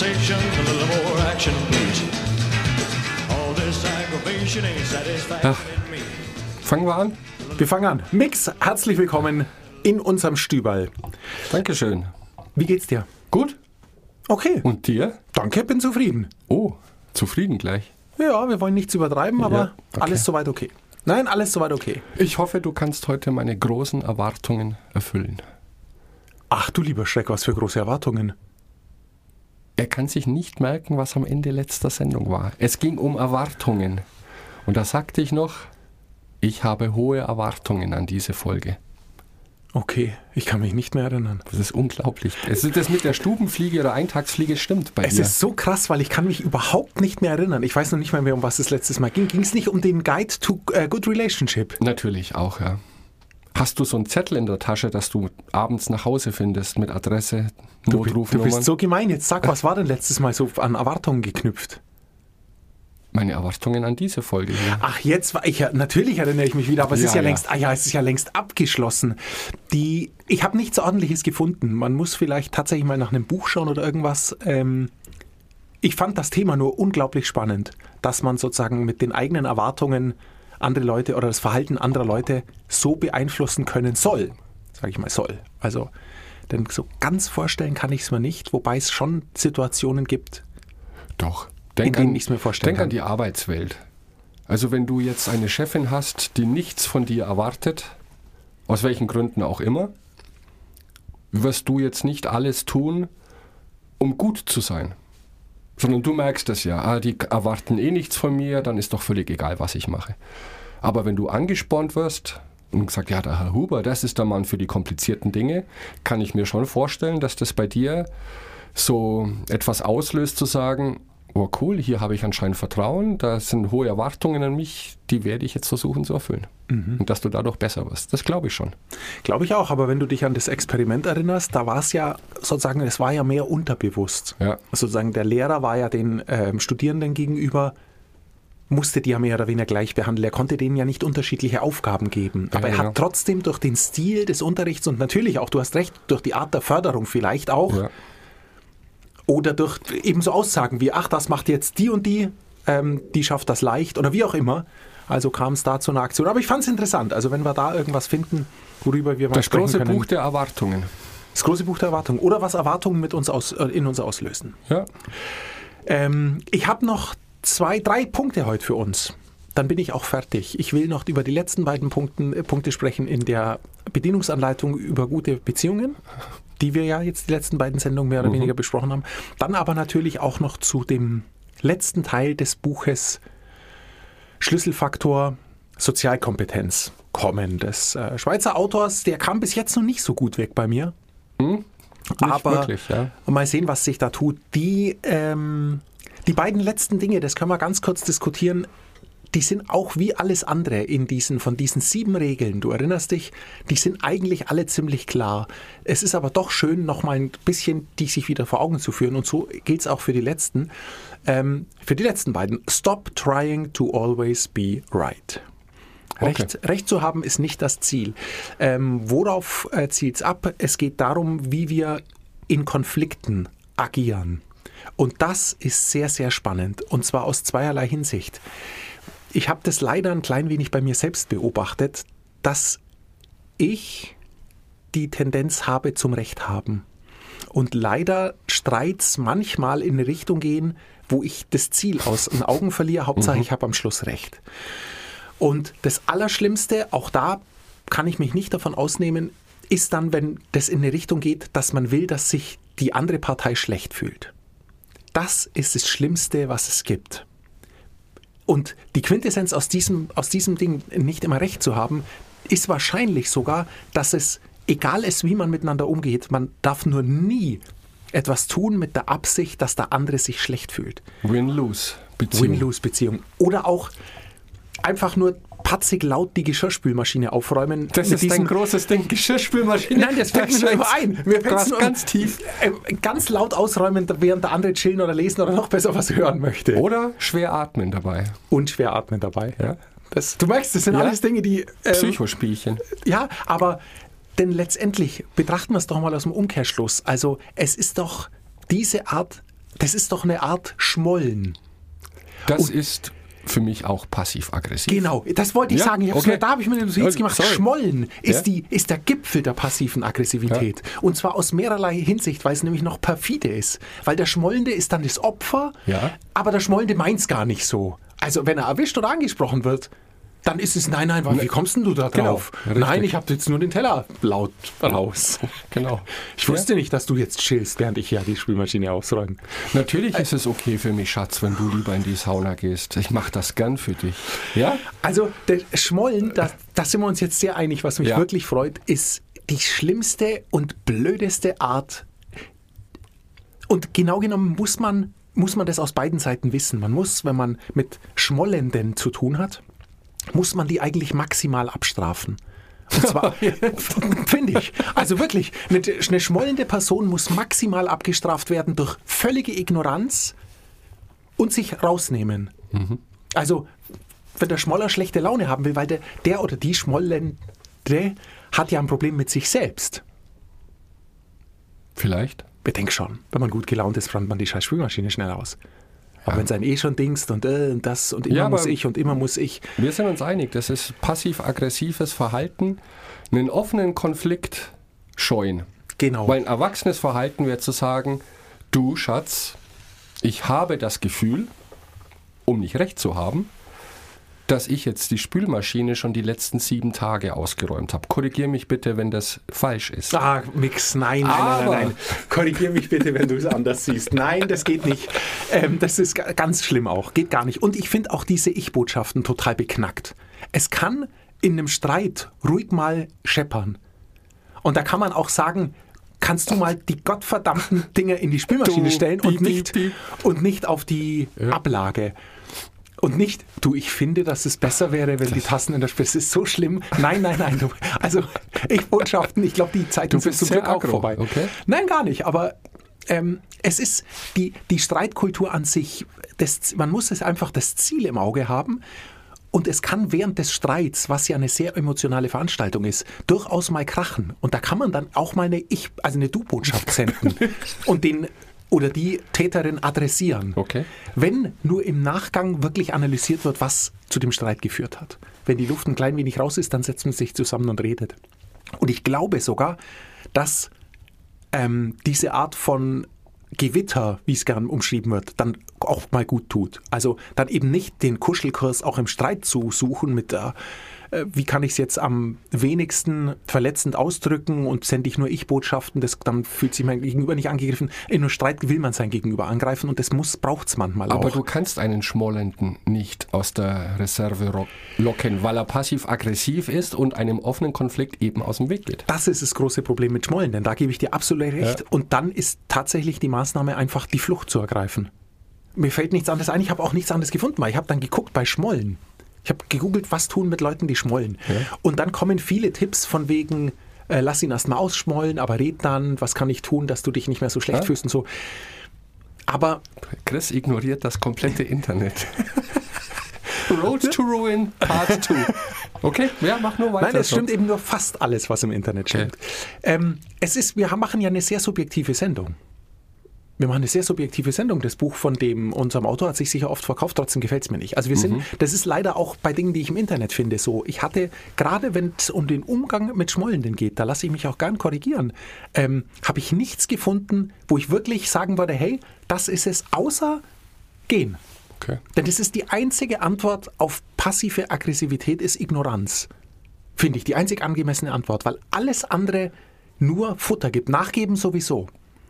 conversation, a little more action, please. All this aggravation ain't satisfying me. Fangen wir an? Wir fangen an. Mix, herzlich willkommen in unserem Stüberl. Dankeschön. Wie geht's dir? Gut. Okay. Und dir? Danke, bin zufrieden. Oh, zufrieden gleich. Ja, wir wollen nichts übertreiben, aber Ja, okay. alles soweit okay. Nein, alles soweit okay. Ich hoffe, du kannst heute meine großen Erwartungen erfüllen. Ach du lieber Schreck, was für große Erwartungen. Er kann sich nicht merken, was am Ende letzter Sendung war. Es ging um Erwartungen. Und da sagte ich noch, ich habe hohe Erwartungen an diese Folge. Okay, ich kann mich nicht mehr erinnern. Das ist unglaublich. Es ist das mit der Stubenfliege oder Eintagsfliege stimmt bei Es dir. ist so krass, weil ich kann mich überhaupt nicht mehr erinnern. Ich weiß noch nicht mal mehr, um was es letztes Mal ging. Ging es nicht um den Guide to äh, Good Relationship? Natürlich auch, ja. Hast du so einen Zettel in der Tasche, dass du abends nach Hause findest mit Adresse, Du, bi- du Notrufnummern? bist so gemein. Jetzt sag, was war denn letztes Mal so an Erwartungen geknüpft? Meine Erwartungen an diese Folge hier. Ach, jetzt war ich ja, natürlich erinnere ich mich wieder, aber es Ja, ist ja, ja. längst, ah ja, es ist ja längst abgeschlossen. Die, ich habe nichts ordentliches gefunden. Man muss vielleicht tatsächlich mal nach einem Buch schauen oder irgendwas. Ähm, ich fand das Thema nur unglaublich spannend, dass man sozusagen mit den eigenen Erwartungen andere Leute oder das Verhalten anderer Leute so beeinflussen können soll. Sage ich mal soll. Also, denn so ganz vorstellen kann ich es mir nicht, wobei es schon Situationen gibt. Doch. In Denk, denen an, ich's mir vorstellen denk kann. an die Arbeitswelt. Also wenn du jetzt eine Chefin hast, die nichts von dir erwartet, aus welchen Gründen auch immer, wirst du jetzt nicht alles tun, um gut zu sein. Sondern du merkst es ja, ah, die erwarten eh nichts von mir, dann ist doch völlig egal, was ich mache. Aber wenn du angespornt wirst und gesagt, ja, der Herr Huber, das ist der Mann für die komplizierten Dinge, kann ich mir schon vorstellen, dass das bei dir so etwas auslöst, zu sagen, oh cool, hier habe ich anscheinend Vertrauen, da sind hohe Erwartungen an mich, die werde ich jetzt versuchen zu erfüllen. Und dass du dadurch besser wirst. Das glaube ich schon. Glaube ich auch, aber wenn du dich an das Experiment erinnerst, da war es ja sozusagen, es war ja mehr unterbewusst. Ja. Sozusagen der Lehrer war ja den ähm, Studierenden gegenüber, musste die ja mehr oder weniger gleich behandeln. Er konnte denen ja nicht unterschiedliche Aufgaben geben. Aber er genau. hat trotzdem durch den Stil des Unterrichts und natürlich auch, du hast recht, durch die Art der Förderung vielleicht auch, Ja. Oder durch eben so Aussagen wie, ach, das macht jetzt die und die, ähm, die schafft das leicht oder wie auch immer. Also kam es da zu einer Aktion. Aber ich fand es interessant. Also wenn wir da irgendwas finden, worüber wir mal Das sprechen große können. Buch der Erwartungen. Das große Buch der Erwartungen. Oder was Erwartungen mit uns aus, äh, in uns auslösen. Ja. Ähm, ich habe noch zwei, drei Punkte heute für uns. Dann bin ich auch fertig. Ich will noch über die letzten beiden Punkten, äh, Punkte sprechen in der Bedienungsanleitung über gute Beziehungen, die wir ja jetzt die letzten beiden Sendungen mehr oder weniger besprochen haben. Dann aber natürlich auch noch zu dem letzten Teil des Buches Schlüsselfaktor Sozialkompetenz kommen des äh, Schweizer Autors. Der kam bis jetzt noch nicht so gut weg bei mir. Nicht aber wirklich, ja. mal sehen, was sich da tut. Die, ähm, die beiden letzten Dinge, das können wir ganz kurz diskutieren, die sind auch wie alles andere in diesen, von diesen sieben Regeln, du erinnerst dich, die sind eigentlich alle ziemlich klar. Es ist aber doch schön, noch mal ein bisschen die sich wieder vor Augen zu führen und so gilt es auch für die letzten. Ähm, für die letzten beiden. Stop trying to always be right. Recht, Recht zu haben ist nicht das Ziel. Ähm, worauf äh, zielt es ab? Es geht darum, wie wir in Konflikten agieren. Und das ist sehr, sehr spannend. Und zwar aus zweierlei Hinsicht. Ich habe das leider ein klein wenig bei mir selbst beobachtet, dass ich die Tendenz habe zum Recht haben. Und leider Streits manchmal in eine Richtung gehen, wo ich das Ziel aus den Augen verliere. Hauptsache, ich habe am Schluss Recht. Und das Allerschlimmste, auch da kann ich mich nicht davon ausnehmen, ist dann, wenn das in eine Richtung geht, dass man will, dass sich die andere Partei schlecht fühlt. Das ist das Schlimmste, was es gibt. Und die Quintessenz aus diesem, aus diesem Ding, nicht immer recht zu haben, ist wahrscheinlich sogar, dass es egal ist, wie man miteinander umgeht, man darf nur nie etwas tun mit der Absicht, dass der andere sich schlecht fühlt. Win-Lose-Beziehung. Win-Lose-Beziehung. Oder auch einfach nur patzig laut die Geschirrspülmaschine aufräumen. Das ist ein großes Ding. Geschirrspülmaschine. Nein, das fällt mir nur immer ein. Hast nur ganz tief. Äh, ganz laut ausräumen, während der andere chillen oder lesen oder noch besser was hören möchte. Oder schwer atmen dabei. Und schwer atmen dabei. Ja. Das, du merkst, das sind Ja. alles Dinge, die. ähm, Psychospielchen. Ja, aber denn letztendlich betrachten wir es doch mal aus dem Umkehrschluss. Also es ist doch diese Art das ist doch eine Art Schmollen. Das ist für mich auch passiv-aggressiv. Genau, das wollte ich Ja, sagen. Ich okay. da habe ich mir eine Notiz gemacht. sorry. Schmollen ist, Ja. die, ist der Gipfel der passiven Aggressivität. Und zwar aus mehrerlei Hinsicht, weil es nämlich noch perfide ist. Weil der Schmollende ist dann das Opfer, Ja. aber der Schmollende meint's gar nicht so. Also wenn er erwischt oder angesprochen wird, dann ist es, nein, nein, wie kommst denn du da Genau, drauf? richtig. nein, ich habe jetzt nur den Teller laut raus. Genau. Ich wusste nicht, dass du jetzt chillst, während ich ja die Spülmaschine ausräume. Natürlich ist es okay für mich, Schatz, wenn du lieber in die Sauna gehst. Ich mache das gern für dich. Ja? Also der Schmollen, da, da sind wir uns jetzt sehr einig, was mich Ja. wirklich freut, ist die schlimmste und blödeste Art. Und genau genommen muss man, muss man das aus beiden Seiten wissen. Man muss, wenn man mit Schmollenden zu tun hat, muss man die eigentlich maximal abstrafen. Und zwar, finde ich. Also wirklich, eine, eine schmollende Person muss maximal abgestraft werden durch völlige Ignoranz und sich rausnehmen. Also, wenn der Schmoller schlechte Laune haben will, weil der, der oder die Schmollende hat ja ein Problem mit sich selbst. Vielleicht. Bedenk schon, wenn man gut gelaunt ist, fand man die scheiß Spülmaschine schnell aus. Aber wenn es einen eh schon dingst und, äh, und das und immer Ja, muss ich und immer muss ich. Wir sind uns einig, das ist passiv-aggressives Verhalten, einen offenen Konflikt scheuen. Genau. Weil ein erwachsenes Verhalten wäre zu sagen, du Schatz, ich habe das Gefühl, um nicht recht zu haben, dass ich jetzt die Spülmaschine schon die letzten sieben Tage ausgeräumt habe. Korrigier mich bitte, wenn das falsch ist. Ah, Mix, nein, nein, Aber- nein, nein, nein. Korrigier mich bitte, wenn du es anders siehst. Nein, das geht nicht. Ähm, das ist ga- ganz schlimm auch. Geht gar nicht. Und ich finde auch diese Ich-Botschaften total beknackt. Es kann in einem Streit ruhig mal scheppern. Und da kann man auch sagen, kannst du mal die gottverdammten Dinger in die Spülmaschine Du, stellen und piep, nicht, piep, und nicht auf die Ablage. Und nicht, du, ich finde, dass es besser wäre, wenn die Tassen in der Spitze. Es ist so schlimm. Nein, nein, nein. Du, also, ich Botschaften, ich glaube, die sind bist zum Glück auch vorbei. okay. Nein, gar nicht. Aber ähm, es ist die, die Streitkultur an sich, das, man muss es einfach das Ziel im Auge haben. Und es kann während des Streits, was ja eine sehr emotionale Veranstaltung ist, durchaus mal krachen. Und da kann man dann auch mal eine Ich, also eine Du-Botschaft senden und den oder die Täterin adressieren. Okay. Wenn nur im Nachgang wirklich analysiert wird, was zu dem Streit geführt hat. Wenn die Luft ein klein wenig raus ist, dann setzt man sich zusammen und redet. Und ich glaube sogar, dass ähm, diese Art von Gewitter, wie es gern umschrieben wird, dann auch mal gut tut. Also dann eben nicht den Kuschelkurs auch im Streit zu suchen mit der, äh, wie kann ich es jetzt am wenigsten verletzend ausdrücken und sende ich nur Ich-Botschaften, das, dann fühlt sich mein Gegenüber nicht angegriffen. In einem Streit will man sein Gegenüber angreifen und das muss, braucht es manchmal Aber auch. du kannst einen Schmollenden nicht aus der Reserve locken, weil er passiv-aggressiv ist und einem offenen Konflikt eben aus dem Weg geht. Das ist das große Problem mit Schmollen, denn da gebe ich dir absolut recht. Und dann ist tatsächlich die Maßnahme einfach die Flucht zu ergreifen. Mir fällt nichts anderes ein, ich habe auch nichts anderes gefunden, weil ich habe dann geguckt bei Schmollen. Ich habe gegoogelt, was tun mit Leuten, die schmollen. Und dann kommen viele Tipps von wegen, äh, lass ihn erst mal ausschmollen, aber red dann, was kann ich tun, dass du dich nicht mehr so schlecht Ja. fühlst und so. Aber Chris ignoriert das komplette Internet. Road to Ruin Part 2. Okay, ja, mach nur weiter. Nein, es stimmt eben nur fast alles, was im Internet stimmt. Ähm, es ist, wir machen ja eine sehr subjektive Sendung. Wir machen eine sehr subjektive Sendung. Das Buch von dem unserem Autor hat sich sicher oft verkauft, trotzdem gefällt es mir nicht. Also wir sind, das ist leider auch bei Dingen, die ich im Internet finde, so. Ich hatte, gerade wenn es um den Umgang mit Schmollenden geht, da lasse ich mich auch gern korrigieren, ähm, habe ich nichts gefunden, wo ich wirklich sagen würde, hey, das ist es, außer gehen. Okay. Denn das ist die einzige Antwort auf passive Aggressivität ist Ignoranz. Finde ich, die einzig angemessene Antwort, weil alles andere nur Futter gibt. Nachgeben sowieso.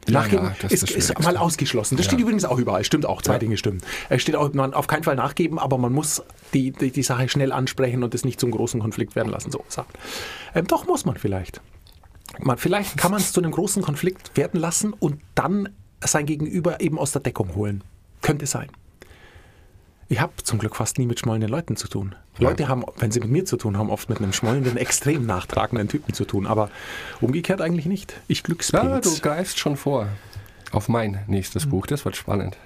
Ja, Nachgeben ja, das ist, ist ist mal ausgeschlossen. Das Ja. steht übrigens auch überall. Stimmt auch, zwei Ja. Dinge stimmen. Es steht auch, man auf keinen Fall nachgeben, aber man muss die, die, die Sache schnell ansprechen und es nicht zum großen Konflikt werden lassen. So sagt. Ähm, doch muss man vielleicht. Man, vielleicht kann man es zu einem großen Konflikt werden lassen und dann sein Gegenüber eben aus der Deckung holen. Könnte sein. Ich habe zum Glück fast nie mit schmollenden Leuten zu tun. Leute haben, wenn sie mit mir zu tun haben, oft mit einem schmollenden, extrem nachtragenden Typen zu tun. Aber umgekehrt eigentlich nicht. Ich Ja, Glückspilz. du greifst schon vor auf mein nächstes Buch. Das wird spannend.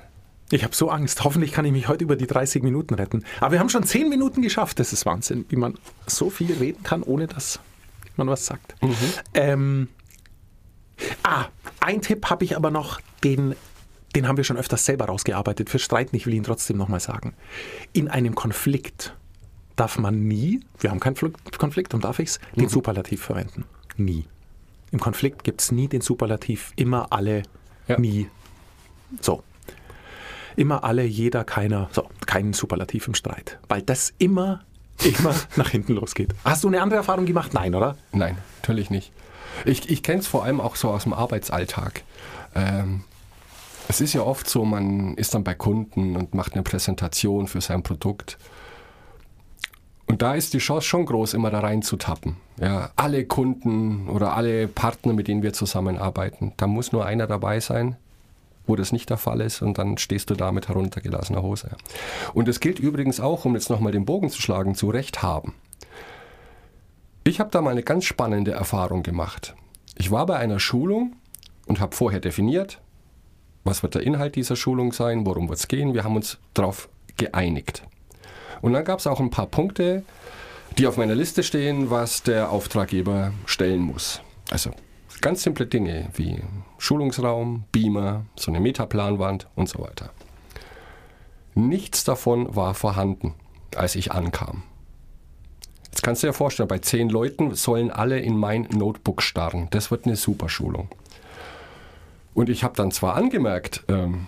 Ich habe so Angst. Hoffentlich kann ich mich heute über die 30 Minuten retten. Aber wir haben schon 10 Minuten geschafft. Das ist Wahnsinn, wie man so viel reden kann, ohne dass man was sagt. Ähm, ah, ein Tipp habe ich aber noch, den den haben wir schon öfters selber rausgearbeitet, für Streiten, ich will ihn trotzdem nochmal sagen. In einem Konflikt darf man nie, wir haben keinen Fl- Konflikt, darum darf ich es, den Superlativ verwenden. Nie. Im Konflikt gibt es nie den Superlativ, immer alle, Ja. nie. So. Immer alle, jeder, keiner. So, keinen Superlativ im Streit. Weil das immer, immer nach hinten losgeht. Hast du eine andere Erfahrung gemacht? Nein, oder? Nein, natürlich nicht. Ich, ich kenne es vor allem auch so aus dem Arbeitsalltag. Ähm, es ist ja oft so, man ist dann bei Kunden und macht eine Präsentation für sein Produkt. Und da ist die Chance schon groß, immer da reinzutappen. Ja, alle Kunden oder alle Partner, mit denen wir zusammenarbeiten, da muss nur einer dabei sein, wo das nicht der Fall ist und dann stehst du da mit heruntergelassener Hose. Und das gilt übrigens auch, um jetzt nochmal den Bogen zu schlagen, zu Recht haben. Ich habe da mal eine ganz spannende Erfahrung gemacht. Ich war bei einer Schulung und habe vorher definiert, was wird der Inhalt dieser Schulung sein, worum wird es gehen. Wir haben uns darauf geeinigt. Und dann gab es auch ein paar Punkte, die auf meiner Liste stehen, was der Auftraggeber stellen muss. Also ganz simple Dinge wie Schulungsraum, Beamer, so eine Metaplanwand und so weiter. Nichts davon war vorhanden, als ich ankam. Jetzt kannst du dir vorstellen, bei zehn Leuten sollen alle in mein Notebook starren. Das wird eine super Schulung. Und ich habe dann zwar angemerkt, ähm,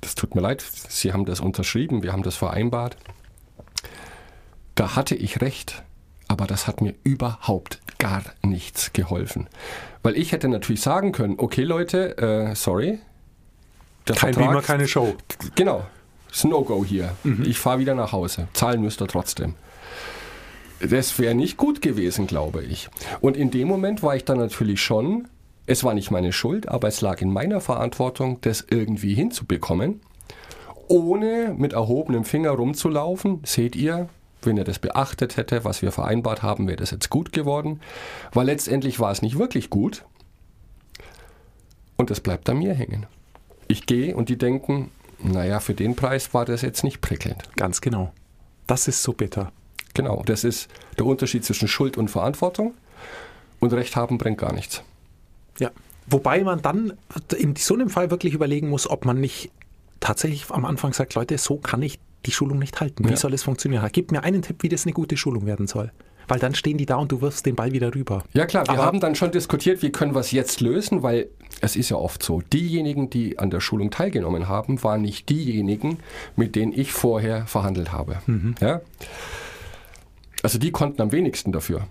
das tut mir leid, Sie haben das unterschrieben, wir haben das vereinbart. Da hatte ich recht, aber das hat mir überhaupt gar nichts geholfen. Weil ich hätte natürlich sagen können, okay Leute, äh, sorry. Kein Vertrag- Beamer, keine Show. Genau. Ist ein No-Go hier. Ich fahre wieder nach Hause. Zahlen müsst ihr trotzdem. Das wäre nicht gut gewesen, glaube ich. Und in dem Moment war ich dann natürlich schon, es war nicht meine Schuld, aber es lag in meiner Verantwortung, das irgendwie hinzubekommen, ohne mit erhobenem Finger rumzulaufen. Seht ihr, wenn ihr das beachtet hätte, was wir vereinbart haben, wäre das jetzt gut geworden. Weil letztendlich war es nicht wirklich gut. Und das bleibt an mir hängen. Ich gehe und die denken, naja, für den Preis war das jetzt nicht prickelnd. Ganz genau. Das ist so bitter. Genau, das ist der Unterschied zwischen Schuld und Verantwortung. Und Recht haben bringt gar nichts. Ja. Wobei man dann in so einem Fall wirklich überlegen muss, ob man nicht tatsächlich am Anfang sagt, Leute, so kann ich die Schulung nicht halten. Wie Ja. soll es funktionieren? Gib mir einen Tipp, wie das eine gute Schulung werden soll. Weil dann stehen die da und du wirfst den Ball wieder rüber. Ja klar, wir Aber- haben dann schon diskutiert, wie können wir es jetzt lösen, weil es ist ja oft so, diejenigen, die an der Schulung teilgenommen haben, waren nicht diejenigen, mit denen ich vorher verhandelt habe. Ja? Also die konnten am wenigsten dafür.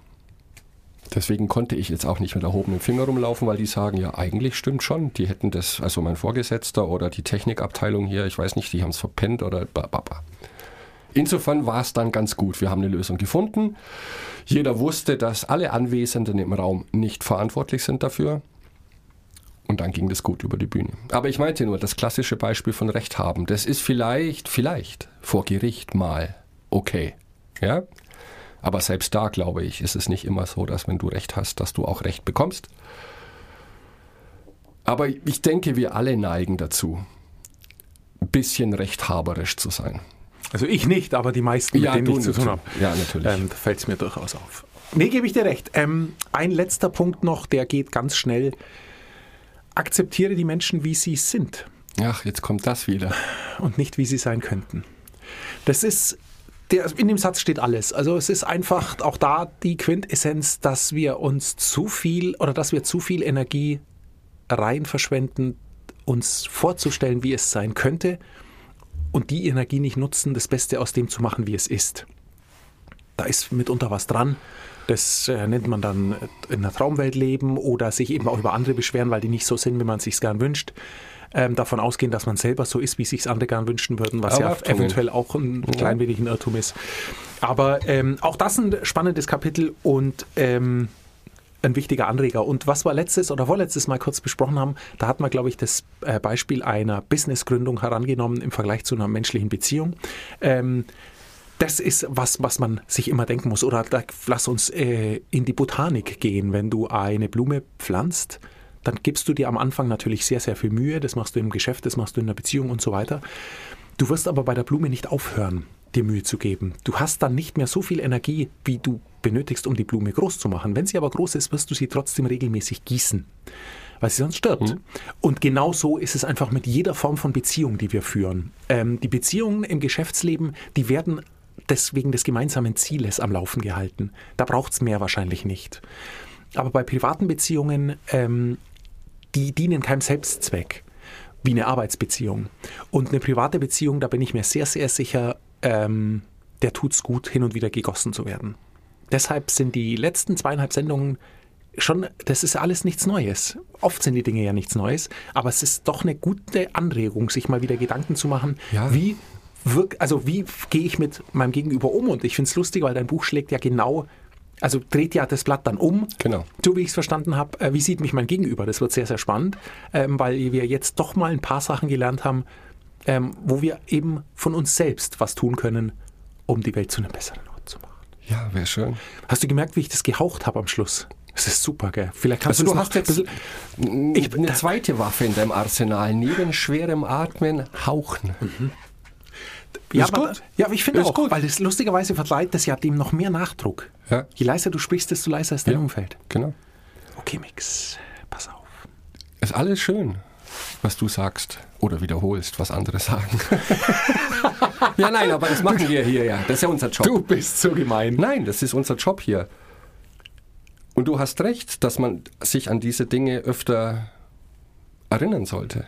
Deswegen konnte ich jetzt auch nicht mit erhobenem Finger rumlaufen, weil die sagen, ja, eigentlich stimmt schon. Die hätten das, also mein Vorgesetzter oder die Technikabteilung hier, ich weiß nicht, die haben es verpennt oder bababa. Insofern war es dann ganz gut. Wir haben eine Lösung gefunden. Jeder wusste, dass alle Anwesenden im Raum nicht verantwortlich sind dafür. Und dann ging das gut über die Bühne. Aber ich meinte nur, das klassische Beispiel von Recht haben, das ist vielleicht, vielleicht vor Gericht mal okay. Ja? Aber selbst da, glaube ich, ist es nicht immer so, dass wenn du Recht hast, dass du auch Recht bekommst. Aber ich denke, wir alle neigen dazu, ein bisschen rechthaberisch zu sein. Also ich nicht, aber die meisten, mit denen du ich zu tun habe. Ja, natürlich. Ähm, da fällt es mir durchaus auf. Nee, gebe ich dir recht. Ähm, ein letzter Punkt noch, der geht ganz schnell. Akzeptiere die Menschen, wie sie sind Ach, jetzt kommt das wieder. und nicht, wie sie sein könnten. Das ist, der, in dem Satz steht alles. Also es ist einfach auch da die Quintessenz, dass wir uns zu viel oder dass wir zu viel Energie rein verschwenden, uns vorzustellen, wie es sein könnte und die Energie nicht nutzen, das Beste aus dem zu machen, wie es ist. Da ist mitunter was dran. Das äh, nennt man dann äh, in der Traumwelt leben oder sich eben auch über andere beschweren, weil die nicht so sind, wie man es sich gern wünscht. Ähm, davon ausgehen, dass man selber so ist, wie sich andere gern wünschen würden, was ja Erwartungen. eventuell auch ein klein wenig ein Irrtum ist. Aber ähm, auch das ein spannendes Kapitel und ähm, ein wichtiger Anreger. Und was wir letztes oder vorletztes Mal kurz besprochen haben, da hat man, glaube ich, das äh, Beispiel einer Businessgründung herangenommen im Vergleich zu einer menschlichen Beziehung. Ähm, das ist was, was man sich immer denken muss. Oder da, lass uns äh, in die Botanik gehen. Wenn du eine Blume pflanzt, dann gibst du dir am Anfang natürlich sehr, sehr viel Mühe. Das machst du im Geschäft, das machst du in der Beziehung und so weiter. Du wirst aber bei der Blume nicht aufhören, dir Mühe zu geben. Du hast dann nicht mehr so viel Energie, wie du benötigst, um die Blume groß zu machen. Wenn sie aber groß ist, wirst du sie trotzdem regelmäßig gießen. weil sie sonst stirbt. Und genau so ist es einfach mit jeder Form von Beziehung, die wir führen. Ähm, die Beziehungen im Geschäftsleben, die werden deswegen des gemeinsamen Zieles am Laufen gehalten. Da braucht es mehr wahrscheinlich nicht. Aber bei privaten Beziehungen, ähm, die dienen keinem Selbstzweck, wie eine Arbeitsbeziehung. Und eine private Beziehung, da bin ich mir sehr, sehr sicher, ähm, der tut's gut, hin und wieder gegossen zu werden. Deshalb sind die letzten zweieinhalb Sendungen schon, das ist alles nichts Neues. Oft sind die Dinge ja nichts Neues, aber es ist doch eine gute Anregung, sich mal wieder Gedanken zu machen, Ja. wie wirk, also wie gehe ich mit meinem Gegenüber um? Und ich finde es lustig, weil dein Buch schlägt ja genau, also dreht ja das Blatt dann um. Genau. So wie ich es verstanden habe, äh, wie sieht mich mein Gegenüber? Das wird sehr, sehr spannend, ähm, weil wir jetzt doch mal ein paar Sachen gelernt haben, ähm, wo wir eben von uns selbst was tun können, um die Welt zu einem besseren Ort zu machen. Ja, wäre schön. Hast du gemerkt, wie ich das gehaucht habe am Schluss? Das ist super, gell? Vielleicht kannst Also du hast jetzt ich, eine zweite Waffe in deinem Arsenal. Neben schwerem Atmen, Hauchen. Ja, Ist aber, gut. ja, ich finde auch, gut. weil das lustigerweise verleiht das ja dem noch mehr Nachdruck. Ja. Je leiser du sprichst, desto leiser ist dein Ja. Umfeld. Genau. Okay, Mix, pass auf. Ist alles schön, was du sagst oder wiederholst, was andere sagen. ja, nein, aber das machen wir hier ja. Das ist ja unser Job. bist so gemein. Nein, das ist unser Job hier. Und du hast recht, dass man sich an diese Dinge öfter erinnern sollte.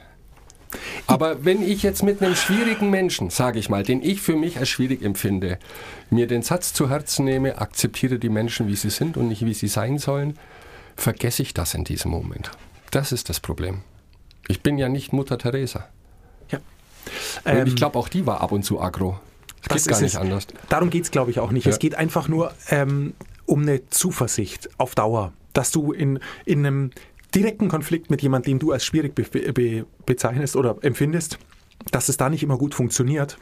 Aber wenn ich jetzt mit einem schwierigen Menschen, sage ich mal, den ich für mich als schwierig empfinde, mir den Satz zu Herzen nehme, akzeptiere die Menschen, wie sie sind und nicht wie sie sein sollen, vergesse ich das in diesem Moment. Das ist das Problem. Ich bin ja nicht Mutter Teresa. Ja. Und Ähm, ich glaube, auch die war ab und zu aggro. Das Das geht gar ist nicht es. anders. Darum geht es, glaube ich, auch nicht. Ja. Es geht einfach nur ähm, um eine Zuversicht auf Dauer, dass du in, in einem direkten Konflikt mit jemandem, den du als schwierig be be bezeichnest oder empfindest, dass es da nicht immer gut funktioniert.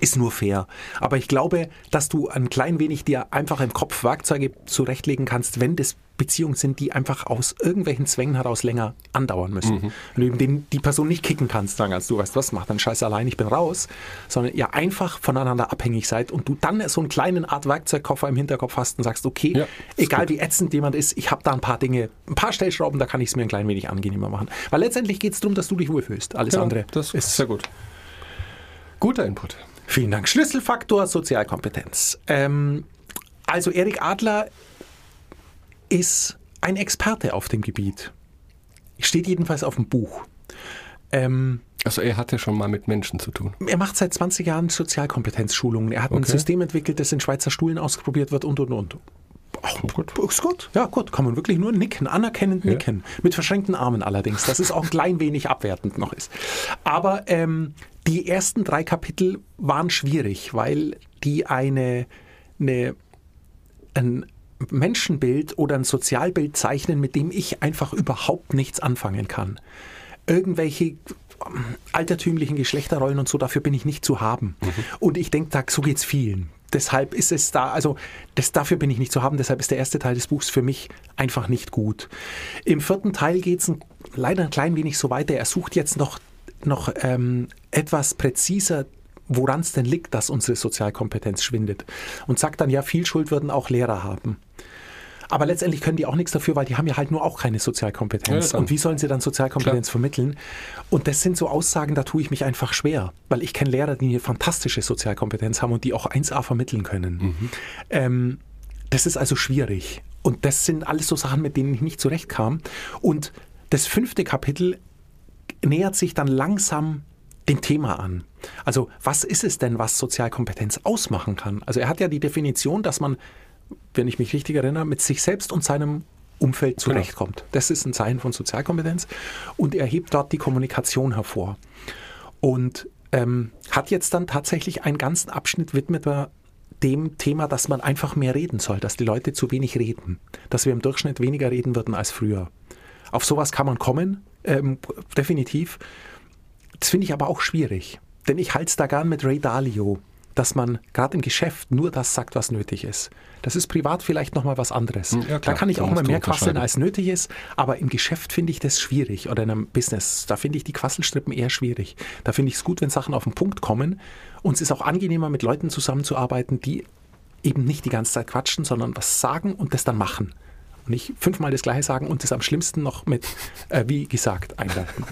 Ist nur fair. Aber ich glaube, dass du ein klein wenig dir einfach im Kopf Werkzeuge zurechtlegen kannst, wenn das Beziehungen sind, die einfach aus irgendwelchen Zwängen heraus länger andauern müssen. Mhm. Wenn du eben den, die Person nicht kicken kannst, sagen kannst, du weißt was, mach dann Scheiß allein, ich bin raus, sondern ihr einfach voneinander abhängig seid und du dann so einen kleinen Art Werkzeugkoffer im Hinterkopf hast und sagst, okay, Ja, egal wie ätzend jemand ist, ich habe da ein paar Dinge, ein paar Stellschrauben, da kann ich es mir ein klein wenig angenehmer machen. Weil letztendlich geht es darum, dass du dich wohlfühlst. Alles Genau, andere das ist ist sehr gut. Guter Input. Vielen Dank. Schlüsselfaktor Sozialkompetenz. Ähm, also Erik Adler ist ein Experte auf dem Gebiet. Steht jedenfalls auf dem Buch. Ähm, Also er hatte schon mal mit Menschen zu tun. er macht seit 20 Jahren Sozialkompetenzschulungen. Er hat ein Okay. System entwickelt, das in Schweizer Schulen ausprobiert wird und, und, und. Ach, gut. Ist gut. Ja, gut. Kann man wirklich nur nicken, anerkennend nicken. Mit verschränkten Armen allerdings, dass es auch ein klein wenig abwertend noch ist. Aber ähm, die ersten drei Kapitel waren schwierig, weil die eine, eine ein Menschenbild oder ein Sozialbild zeichnen, mit dem ich einfach überhaupt nichts anfangen kann. Irgendwelche ähm, altertümlichen Geschlechterrollen und so, dafür bin ich nicht zu haben. Und ich denke, da, so geht's vielen. Deshalb ist es da, also das, dafür bin ich nicht zu haben, deshalb ist der erste Teil des Buchs für mich einfach nicht gut. Im vierten Teil geht es leider ein klein wenig so weiter. Er sucht jetzt noch, noch ähm, etwas präziser woran es denn liegt, dass unsere Sozialkompetenz schwindet. Und sagt dann, ja, viel Schuld würden auch Lehrer haben. Aber letztendlich können die auch nichts dafür, weil die haben ja halt nur auch keine Sozialkompetenz. Ja, und wie sollen sie dann Sozialkompetenz vermitteln? Und das sind so Aussagen, da tue ich mich einfach schwer, weil ich kenne Lehrer, die eine fantastische Sozialkompetenz haben und die auch 1a vermitteln können. Ähm, das ist also schwierig. Und das sind alles so Sachen, mit denen ich nicht zurechtkam. Und das fünfte Kapitel nähert sich dann langsam dem Thema an. Also was ist es denn, was Sozialkompetenz ausmachen kann? Also er hat ja die Definition, dass man, wenn ich mich richtig erinnere, mit sich selbst und seinem Umfeld zurechtkommt. Das ist ein Zeichen von Sozialkompetenz. Und er hebt dort die Kommunikation hervor. Und ähm, hat jetzt dann tatsächlich einen ganzen Abschnitt widmet er dem Thema, dass man einfach mehr reden soll, dass die Leute zu wenig reden, dass wir im Durchschnitt weniger reden würden als früher. Auf sowas kann man kommen, ähm, definitiv. Das finde ich aber auch schwierig, denn ich halte es da gern mit Ray Dalio, dass man gerade im Geschäft nur das sagt, was nötig ist. Das ist privat vielleicht nochmal was anderes. Hm, ja, da kann ich auch mal mehr quasseln, als nötig ist, aber im Geschäft finde ich das schwierig oder in einem Business, da finde ich die Quasselstrippen eher schwierig. Da finde ich es gut, wenn Sachen auf den Punkt kommen und es ist auch angenehmer, mit Leuten zusammenzuarbeiten, die eben nicht die ganze Zeit quatschen, sondern was sagen und das dann machen. und nicht fünfmal das Gleiche sagen und das am schlimmsten noch mit, äh, wie gesagt, einleiten,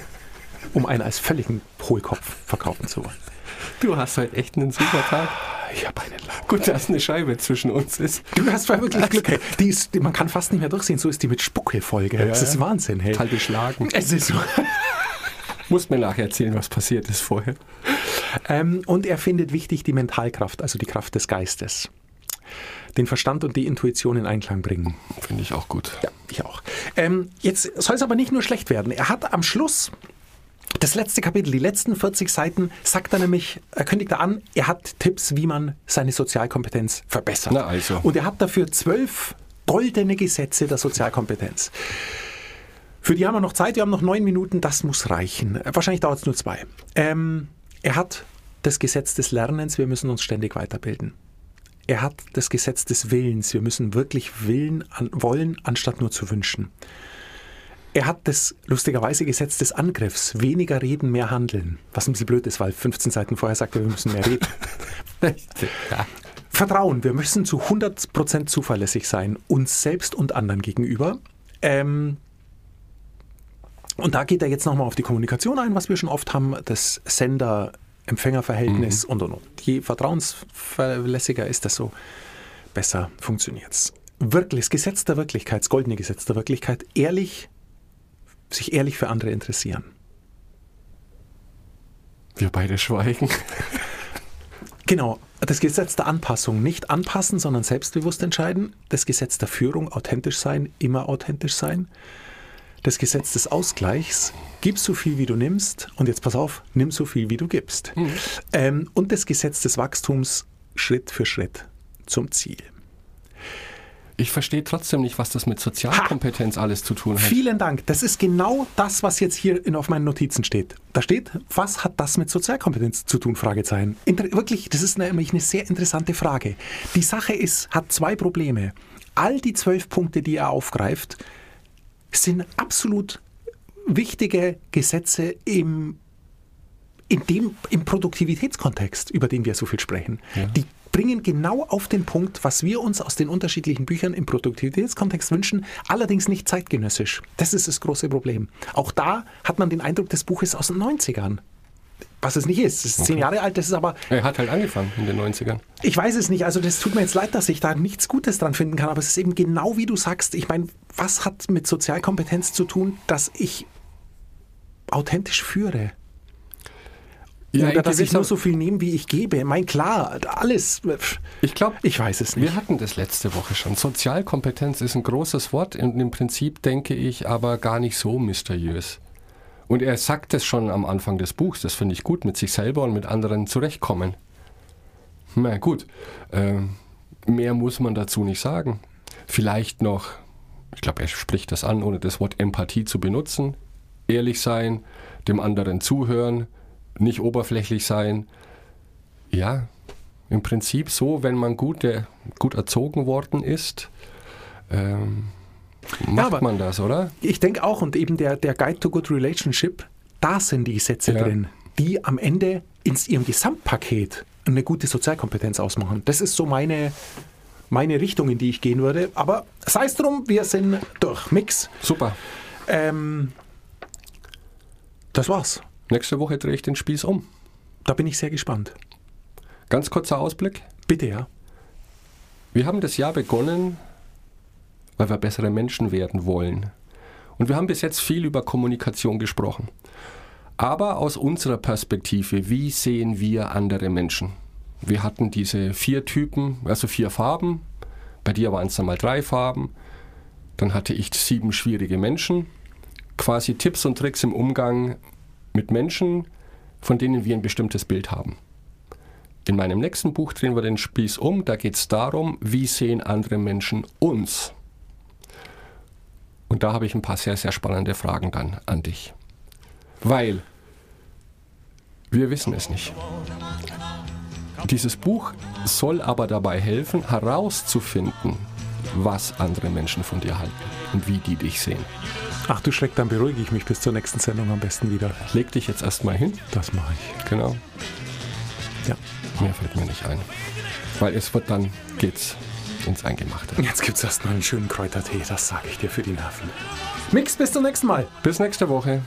um einen als völligen Hohlkopf verkaufen zu wollen. Du hast heute echt einen super Tag. Ich habe einen Lauf. Gut, dass eine Scheibe zwischen uns ist. Du hast zwar wirklich Glück. Hey. Die ist, die, man kann fast nicht mehr durchsehen. So ist die mit Spucke-Folge. das ist ja. Wahnsinn. Hey. Kalte Schlagen. Es ist so. Muss mir nachher erzählen, was passiert ist vorher. Ähm, und er findet wichtig die Mentalkraft, also die Kraft des Geistes. Den Verstand und die Intuition in Einklang bringen. Finde ich auch gut. Ja, ich auch. Ähm, jetzt soll es aber nicht nur schlecht werden. Er hat am Schluss das letzte Kapitel, die letzten 40 Seiten, sagt er nämlich, er kündigt er an, er hat Tipps, wie man seine Sozialkompetenz verbessert. Na also. Und er hat dafür zwölf goldene Gesetze der Sozialkompetenz. Für die haben wir noch Zeit, wir haben noch neun Minuten, das muss reichen. Wahrscheinlich dauert es nur zwei. Ähm, er hat das Gesetz des Lernens, wir müssen uns ständig weiterbilden. Er hat das Gesetz des Willens, wir müssen wirklich willen, an, wollen, anstatt nur zu wünschen. Er hat das lustigerweise Gesetz des Angriffs, weniger reden, mehr handeln. Was ein bisschen blöd ist, weil 15 Seiten vorher sagt er, wir müssen mehr reden. ja. Vertrauen, wir müssen zu 100% zuverlässig sein, uns selbst und anderen gegenüber. Ähm, und da geht er jetzt nochmal auf die Kommunikation ein, was wir schon oft haben, das Sender-Empfänger-Verhältnis und und und. Je vertrauensverlässiger ist das so, besser funktioniert es. Wirklich, das Gesetz der Wirklichkeit, das goldene Gesetz der Wirklichkeit, ehrlich, sich ehrlich für andere interessieren. Wir beide schweigen. Genau, das Gesetz der Anpassung, nicht anpassen, sondern selbstbewusst entscheiden. Das Gesetz der Führung, authentisch sein, immer authentisch sein. Das Gesetz des Ausgleichs, gib so viel, wie du nimmst. Und jetzt pass auf, nimm so viel, wie du gibst. Ähm, und das Gesetz des Wachstums, Schritt für Schritt zum Ziel. Ich verstehe trotzdem nicht, was das mit Sozialkompetenz alles zu tun hat. Vielen Dank. Das ist genau das, was jetzt hier in, auf meinen Notizen steht. Da steht, was hat das mit Sozialkompetenz zu tun? Fragezeichen. Inter wirklich, das ist nämlich eine sehr interessante Frage. Die Sache ist, hat zwei Probleme. All die zwölf Punkte, die er aufgreift, sind absolut wichtige Gesetze im, in dem, im Produktivitätskontext, über den wir so viel sprechen. Die bringen genau auf den Punkt, was wir uns aus den unterschiedlichen Büchern im Produktivitätskontext wünschen, allerdings nicht zeitgenössisch. Das ist das große Problem. Auch da hat man den Eindruck, das Buch ist aus den 90ern. Was es nicht ist. Es ist zehn Jahre alt, das ist aber Er hat halt angefangen in den 90ern. ich weiß es nicht. Also das tut mir jetzt leid, dass ich da nichts Gutes dran finden kann. Aber es ist eben genau wie du sagst. Ich meine, was hat mit Sozialkompetenz zu tun, dass ich authentisch führe? Ja, Oder dass ich nur so viel nehme, wie ich gebe. Mein klar, alles. Ich glaube, Ich weiß es nicht. wir hatten das letzte Woche schon. Sozialkompetenz ist ein großes Wort und im Prinzip denke ich aber gar nicht so mysteriös. Und er sagt es schon am Anfang des Buchs, das finde ich gut, mit sich selber und mit anderen zurechtkommen. Na gut, ähm, mehr muss man dazu nicht sagen. Vielleicht noch, ich glaube, er spricht das an, ohne das Wort Empathie zu benutzen. Ehrlich sein, dem anderen zuhören, nicht oberflächlich sein. Ja, im Prinzip so, wenn man gut, gut erzogen worden ist, ähm, macht aber- man das, oder? Ich denke auch, und eben der, der Guide to Good Relationship, da sind die Sätze Ja. drin, die am Ende in ihrem Gesamtpaket eine gute Sozialkompetenz ausmachen. Das ist so meine, meine Richtung, in die ich gehen würde. Aber sei es drum, wir sind durch. Mix. Super. Ähm, das war's. Nächste Woche drehe ich den Spieß um. Da bin ich sehr gespannt. Ganz kurzer Ausblick. Bitte, ja. Wir haben das Jahr begonnen, weil wir bessere Menschen werden wollen. Und wir haben bis jetzt viel über Kommunikation gesprochen. Aber aus unserer Perspektive, wie sehen wir andere Menschen? Wir hatten diese vier Typen, also vier Farben. Bei dir waren es dann mal drei Farben. Dann hatte ich sieben schwierige Menschen. Quasi Tipps und Tricks im Umgang mit Menschen, von denen wir ein bestimmtes Bild haben. In meinem nächsten Buch drehen wir den Spieß um. Da geht es darum, wie sehen andere Menschen uns. Und da habe ich ein paar sehr, sehr spannende Fragen dann an dich. Weil wir wissen es nicht. Dieses Buch soll aber dabei helfen, herauszufinden, was andere Menschen von dir halten und wie die dich sehen. Ach du Schreck, dann beruhige ich mich bis zur nächsten Sendung am besten wieder. Leg dich jetzt erstmal hin. Das mache ich. Genau. Ja. Mehr fällt mir nicht ein. Weil es wird dann geht's ins Eingemachte. Jetzt gibt es erstmal einen schönen Kräutertee, das sage ich dir für die Nerven. Mix, bis zum nächsten Mal. Bis nächste Woche.